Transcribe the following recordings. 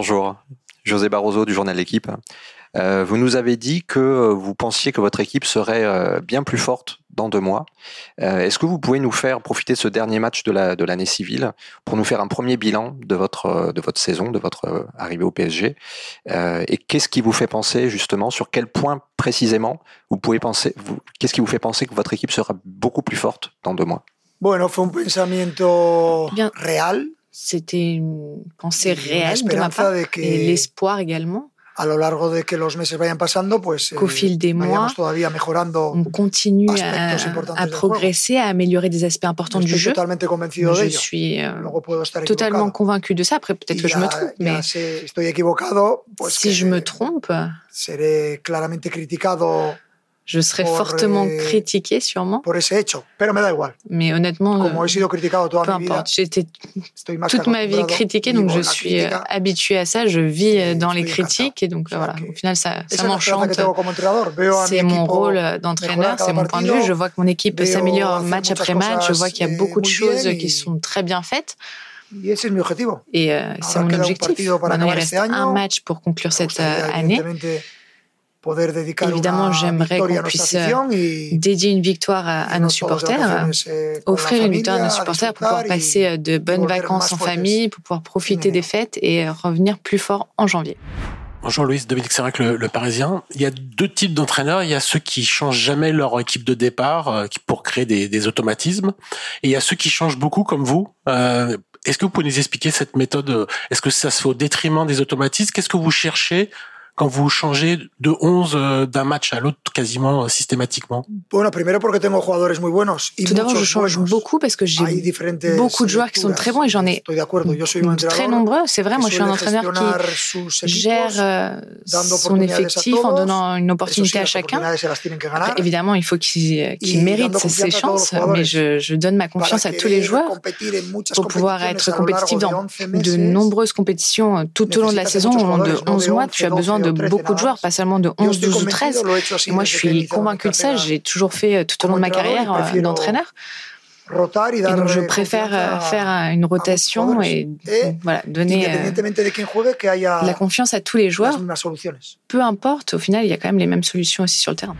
Bonjour, José Barroso du journal L'équipe. Euh, vous nous avez dit que vous pensiez que votre équipe serait euh, bien plus forte dans deux mois. Euh, Est-ce que vous pouvez nous faire profiter de ce dernier match de la de l'année civile pour nous faire un premier bilan de votre de votre saison, de votre euh, arrivée au PSG Euh, Et qu'est-ce qui vous fait penser justement sur quel point précisément vous pouvez penser vous- Qu'est-ce qui vous fait penser que votre équipe sera beaucoup plus forte dans deux mois? Bueno, fue un pensamiento Bien. real C'était une pensée réelle de ma part de et que l'espoir également a lo largo de que los meses vayan pasando, pues qu'au eh, fil des mois, todavía mejorando. on continue à, progresser, à améliorer des aspects importants du jeu. convencido Je suis euh, totalement convaincu de ça. Après, peut-être que je me trompe, mais sé, estoy equivocado, pues si que je me trompe, seré claramente criticado je serai Pour, fortement euh, critiqué sûrement. por ese hecho. Pero me da igual. Mais honnêtement, Como euh, he sido criticado peu mi importe. J'ai été toute ma vie critiquée, donc je suis euh, crítica. habituée à ça. Je vis euh, Et dans les critiques et donc voilà. Au final, ça, m'enchante. C'est mon rôle d'entraîneur, c'est mon point de vue. Je vois que mon équipe s'améliore match après match. Je vois qu'il y a eh, beaucoup de choses qui sont très bien faites. Et euh, c'est mon objectif. Maintenant, il reste un match pour conclure cette euh, année. Évidemment, j'aimerais qu'on puisse, euh, Dédier une victoire à, à nos supporters, eh, offrir une victoire à nos supporters pour pouvoir passer euh, de bonnes vacances en famille, pour pouvoir profiter des fêtes et euh, revenir plus fort en janvier. Bonjour Louis, Dominique Sérac, le, le Parisien. Il y a deux types d'entraîneurs. Il y a ceux qui changent jamais leur équipe de départ pour créer des, des automatismes. Et il y a ceux qui changent beaucoup comme vous. Euh, Est-ce que vous pouvez nous expliquer cette méthode? Est-ce que ça se fait au détriment des automatismes? Qu'est-ce que vous cherchez quand vous changez de 11 euh, d'un match à l'autre quasiment euh, systématiquement Tout d'abord, je change beaucoup parce que j'ai beaucoup de joueurs qui sont très bons et j'en ai très nombreux. C'est vrai, moi je suis un entraîneur qui gère euh, son effectif en donnant une opportunité à chacun. Après, ganar évidemment, il faut qu'ils Y méritent ses chances, jugadores mais je, je donne ma confiance à tous les joueurs pour pouvoir être compétitif dans 11 de nombreuses compétitions tout au long de la saison, muchos au long de jugadores, no de 11 mois. 11, Tu as 12 besoin de 13 beaucoup de joueurs, pas seulement de Yo 11, estoy 12 ou convencido, 13. lo he hecho así Et moi, je suis convaincu de ça. J'ai toujours fait euh, tout au long de ma carrière euh, prefiero d'entraîneur. Et donc, je préfère euh, faire euh, une rotation et voilà, donner euh, de la confiance à tous les joueurs. Peu importe, au final, il y a quand même les mêmes solutions aussi sur le terrain.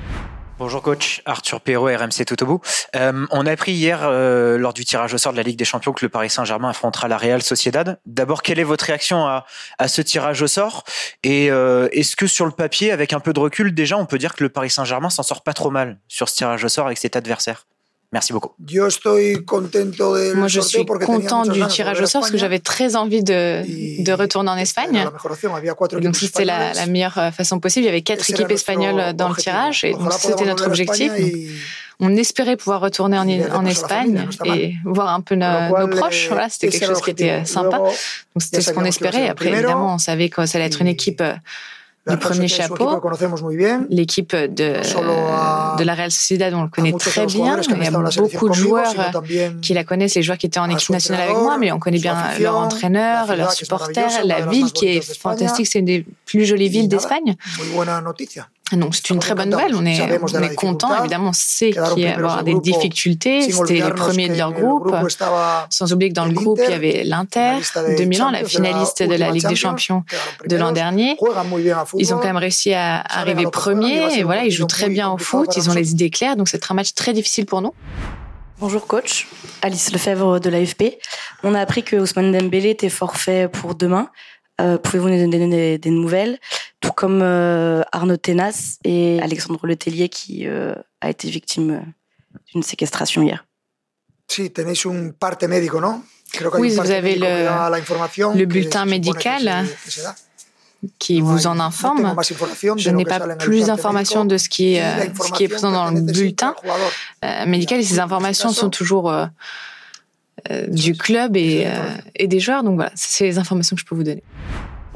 Bonjour coach, Arthur Perrault, RMC Tout au bout. Euh, on a appris hier, euh, lors du tirage au sort de la Ligue des Champions, que le Paris Saint-Germain affrontera la Real Sociedad. D'abord, quelle est votre réaction à, ce tirage au sort? Et euh, est-ce que sur le papier, avec un peu de recul, déjà, on peut dire que le Paris Saint-Germain s'en sort pas trop mal sur ce tirage au sort avec cet adversaire? Merci beaucoup. Yo estoy contento del Moi, je suis content du tirage au sort parce que j'avais très envie de, de retourner en Espagne. donc, c'était la, meilleure euh, façon possible. Il y avait quatre équipes espagnoles dans le tirage. Et donc, c'était notre objectif. On espérait pouvoir retourner en, en Espagne et voir un peu nos, nos proches. eh, Voilà, c'était quelque chose qui était sympa. Donc, c'était ce qu'on espérait. Après, évidemment, on savait que ça allait être une équipe euh, du premier chapeau. L'équipe de, de la Real Sociedad, on le connaît très bien. Il y a beaucoup de joueurs qui la connaissent, les joueurs qui étaient en équipe nationale avec moi, mais on connaît bien leur entraîneur, leurs supporters, la ville qui est fantastique, c'est une des plus jolies villes d'Espagne. Donc c'est une très bonne nouvelle, on est, on est content, évidemment on sait qu'il va y del des difficultés, c'était les premiers de leur groupe, sans oublier que dans le groupe il y Inter, avait l'Inter de Milan, la finaliste de la Ligue des Champions, de l'an dernier. a. Ils ont quand même réussi à arriver ser et voilà, ils jouent très bien au foot, ils ont les idées claires, donc c'est un match très difficile pour nous. Bonjour coach, Alice Lefebvre de l'AFP. On a appris que Ousmane Dembélé était forfait pour demain. Euh, Pouvez-vous nous donner des, des nouvelles? Comme euh, Arnaud Tenas et Alexandre Letellier qui euh, a été victime euh, d'une séquestration hier. Oui, vous avez le- bulletin médical da. qui vous en informe. Je n'ai pas plus d'informations de ce qui est, ce qui présent dans le bulletin médical et ces informations sont toujours euh, euh, du club et, euh, et des joueurs. Donc voilà, c'est les informations que je peux vous donner.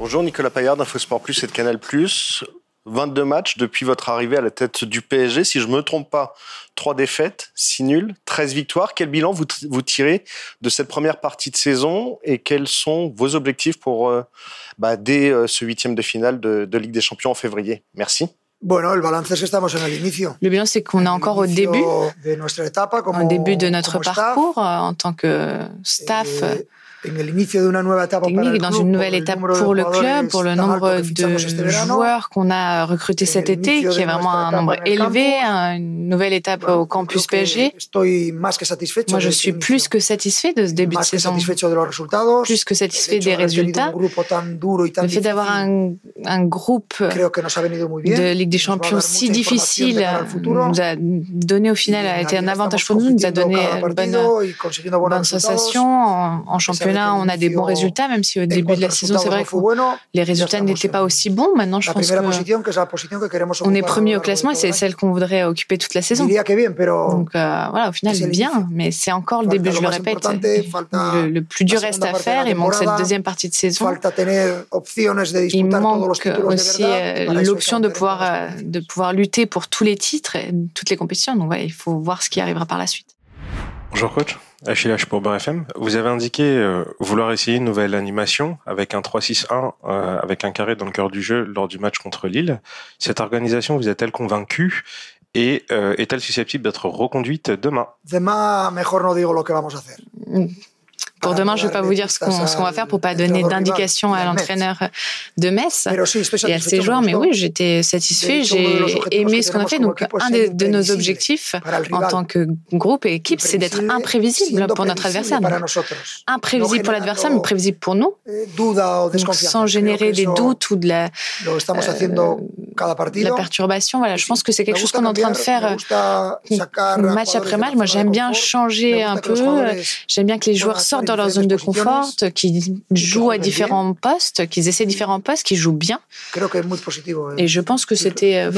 Bonjour, Nicolas Payard d'InfoSport Plus et de Canal Plus. 22 matchs depuis votre arrivée à la tête du PSG. Si je me trompe pas, 3 défaites, 6 nuls, 13 victoires. Quel bilan vous, vous tirez de cette première partie de saison et quels sont vos objectifs pour euh, bah, dès euh, ce huitième de finale de, de Ligue des Champions en février? Merci. Bueno, el balance es que estamos en el inicio. Le bilan, c'est qu'on est encore au début, de nuestra etapa como, au début de notre staff. parcours euh, en tant que staff. Eh, technique, dans une nouvelle étape pour le club, pour le nombre de joueurs qu'on a recrutés cet été, qui est vraiment un nombre élevé, une nouvelle étape au campus PSG. Moi, je suis plus que satisfait de ce début de saison, plus que satisfait des résultats. Le fait d'avoir un, un, groupe de Ligue des Champions si difficile nous a donné au final, a été un avantage pour nous, nous a donné une bonne, bonne sensation en, en championnat on a des bons résultats, même si au début de la saison, c'est vrai que les résultats n'étaient pas aussi bons. Maintenant, je pense qu'on est premier au classement et c'est celle qu'on voudrait occuper toute la saison. Donc euh, voilà, au final, bien, mais c'est encore le début, je le répète. Le, plus dur reste à faire. Il manque cette deuxième partie de saison. Il manque aussi euh, l'option de pouvoir, euh, de pouvoir lutter pour tous les titres et toutes les compétitions. Donc il faut voir ce qui arrivera par la suite. Bonjour coach. Achille H pour FM. Vous avez indiqué euh, vouloir essayer une nouvelle animation avec un 3-6-1 euh, avec un carré dans le cœur du jeu lors du match contre Lille. Cette organisation vous a-t-elle convaincu et euh, est-elle susceptible d'être reconduite demain? Demain, mejor no digo lo que vamos a hacer. Pour demain, je ne vais pas vous dire ce qu'on va faire pour pas donner d'indication à l'entraîneur de Metz et à ses joueurs. Mais oui, j'étais satisfait. J'ai aimé ce qu'on a fait. Donc, un de, nos objectifs en tant que groupe et équipe, c'est d'être imprévisible pour notre adversaire. imprévisible pour l'adversaire, mais prévisible pour nous. sans générer des doutes ou de la, euh, la perturbation. Voilà, je pense que c'est quelque chose qu'on est en train de faire euh, match après match. Moi, j'aime bien changer un peu. J'aime bien que les joueurs sortent dans leur zone de confort, qu'ils jouent à différents postes, qu'ils essaient différents postes, qu'ils jouent bien. Et je pense que c'était euh,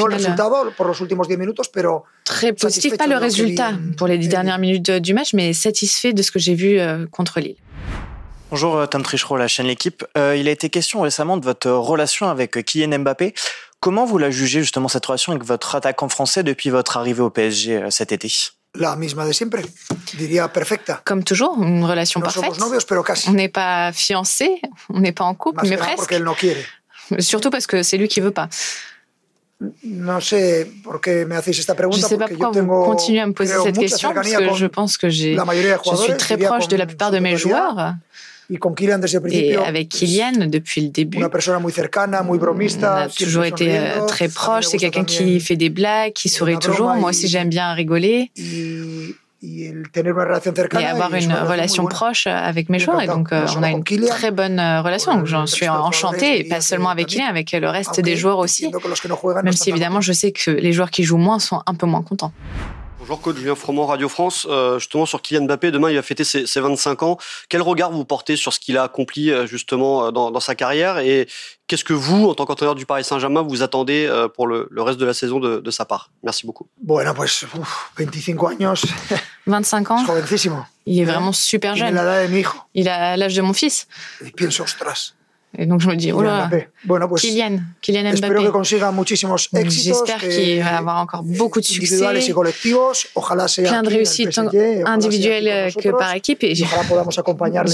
très positif, pas le résultat pour les dix dernières minutes du match, mais satisfait de ce que j'ai vu euh, contre Lille. Bonjour euh, Tom Trichereau, la chaîne L'équipe. il a été question récemment de votre relation avec Kylian Mbappé. Comment vous la jugez justement cette relation avec votre attaquant français depuis votre arrivée au PSG cet été? La misma de siempre, diría perfecta. Comme toujours, une relation no parfaite. Novios, pero casi. On n'est pas fiancés, on n'est pas en couple, Más mais presque. Porque él no quiere. Surtout parce que c'est lui qui veut pas. No sé por qué me hacéis esta pregunta. Je sais pas pourquoi vous continuez à me poser cette question, parce que je pense que j'ai, je suis très proche de la plupart de mes joueurs. Et avec Kylian, depuis le début, on a toujours été euh, très proche. C'est quelqu'un qui fait des blagues, qui sourit toujours. Moi aussi, j'aime bien rigoler. Et avoir une relation proche avec mes joueurs. Et donc, euh, on a une très bonne euh, relation. J'en suis enchantée, et pas seulement avec Kylian, avec le reste des joueurs aussi. Même si, évidemment, je sais que les joueurs qui jouent moins sont un peu moins contents. Bonjour coach Julien Froment, Radio France. Euh, justement sur Kylian Mbappé, demain il va fêter ses, 25 ans. Quel regard vous portez sur ce qu'il a accompli euh, justement euh, dans, sa carrière? Et qu'est-ce que vous, en tant qu'entraîneur du Paris Saint-Germain, vous attendez pour le, reste de la saison de, sa part? Merci beaucoup. Bueno, pues, 25 años. 25 ans? Il est vraiment super jeune. Il a l'âge de mon fils. Et donc je me dis, oh là, Kylian, Kylian Mbappé. J'espère qu'il va avoir encore beaucoup de succès, plein de réussites individuelles que par équipe. Et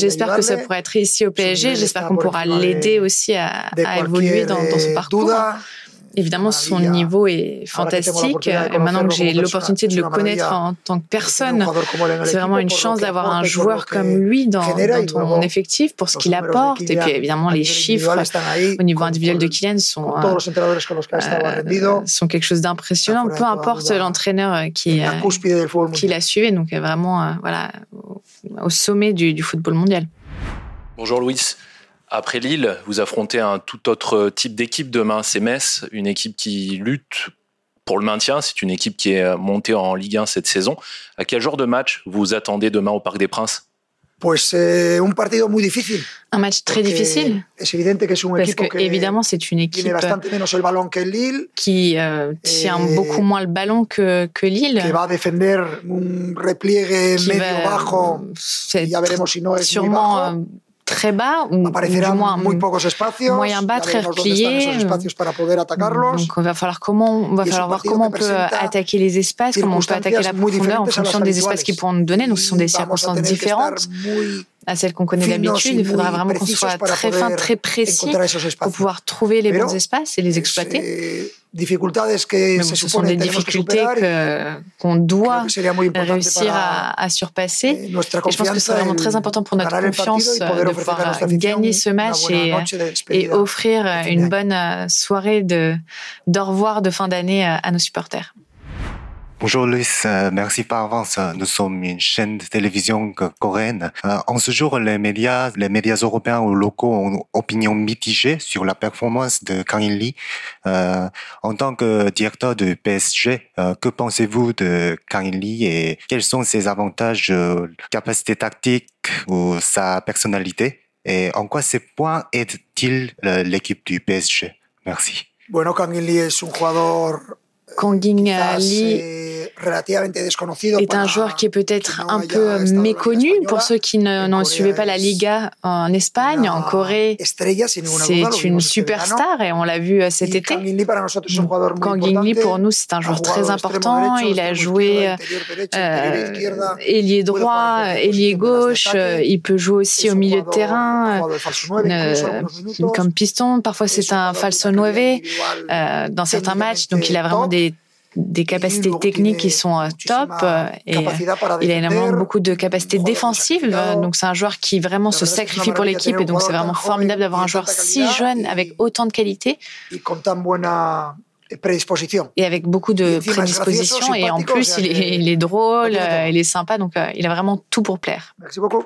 j'espère que ça pourra être ici au PSG. J'espère qu'on pourra l'aider aussi à, à évoluer dans, dans son parcours. Évidemment, son niveau est fantastique. Et maintenant que j'ai l'opportunité de le connaître en tant que personne, c'est vraiment une chance d'avoir un joueur comme lui dans, dans ton effectif pour ce qu'il apporte. Et puis évidemment, les chiffres au niveau individuel de Kylian sont, euh, euh, sont quelque chose d'impressionnant. Peu importe l'entraîneur qui, euh, qui l'a suivi. Donc vraiment, voilà, au sommet du, du football mondial. Bonjour Louis. Après Lille, vous affrontez un tout autre type d'équipe demain, c'est Metz, une équipe qui lutte pour le maintien. C'est une équipe qui est montée en Ligue 1 cette saison. À quel genre de match vous attendez demain au Parc des Princes? Pues eh, un partido muy difícil. Un match très difficile. Es evidente que es un Parce que, évidemment, c'est une équipe que Lille, qui euh, tient eh, beaucoup moins le ballon que, que Lille. Que va a defender un repliegue medio va, bajo. Ya veremos si no es sûrement, muy bajo. Euh, très bas ou du moins moyen bas, très replié. Donc il va falloir comment, on va falloir voir comment on peut attaquer les espaces, comment on peut attaquer la profondeur en fonction des espaces qu'ils pourront nous donner. Donc ce sont des circonstances différentes à celles qu'on connaît d'habitude. Il faudra vraiment qu'on soit très fin, très précis pour pouvoir trouver les bons espaces et les exploiter. Mais ce sont des difficultés qu'on doit réussir à, à surpasser. Et je pense que c'est vraiment très important pour notre confiance de pouvoir gagner ce match et, et offrir une bonne soirée de d'au revoir de fin d'année à nos supporters. Bonjour Luis, euh, merci par avance. Nous sommes une chaîne de télévision coréenne. Euh, en ce jour, les médias, les médias européens ou locaux ont une opinion mitigée sur la performance de Kang In Lee. Euh, en tant que directeur de PSG, que pensez-vous de Kang In Lee et quels sont ses avantages, capacités tactiques ou sa personnalité? Et en quoi ces points aident-ils l'équipe du PSG? Merci. Bueno, Kang In Lee es un jugador Kang In Lee est un joueur qui est peut-être un peu méconnu pour ceux qui n'en suivaient pas la Liga en Espagne, en Corée. C'est une superstar et on l'a vu euh, cet été. Kang Lee, pour nous, c'est un joueur très important. Il a joué euh, ailier droit, ailier gauche. Il peut jouer aussi au milieu de terrain, euh, comme piston. Parfois, c'est un falso nueve dans certains matchs. Donc, il a vraiment des des capacités techniques qui sont euh, top euh, et euh, il a énormément beaucoup de capacités défensives. Donc c'est un joueur qui vraiment se sacrifie pour l'équipe et donc c'est vraiment formidable d'avoir un joueur si jeune avec autant de qualité et avec beaucoup de prédispositions et en plus il est, il est drôle, il est sympa donc il a vraiment tout pour plaire. Merci beaucoup.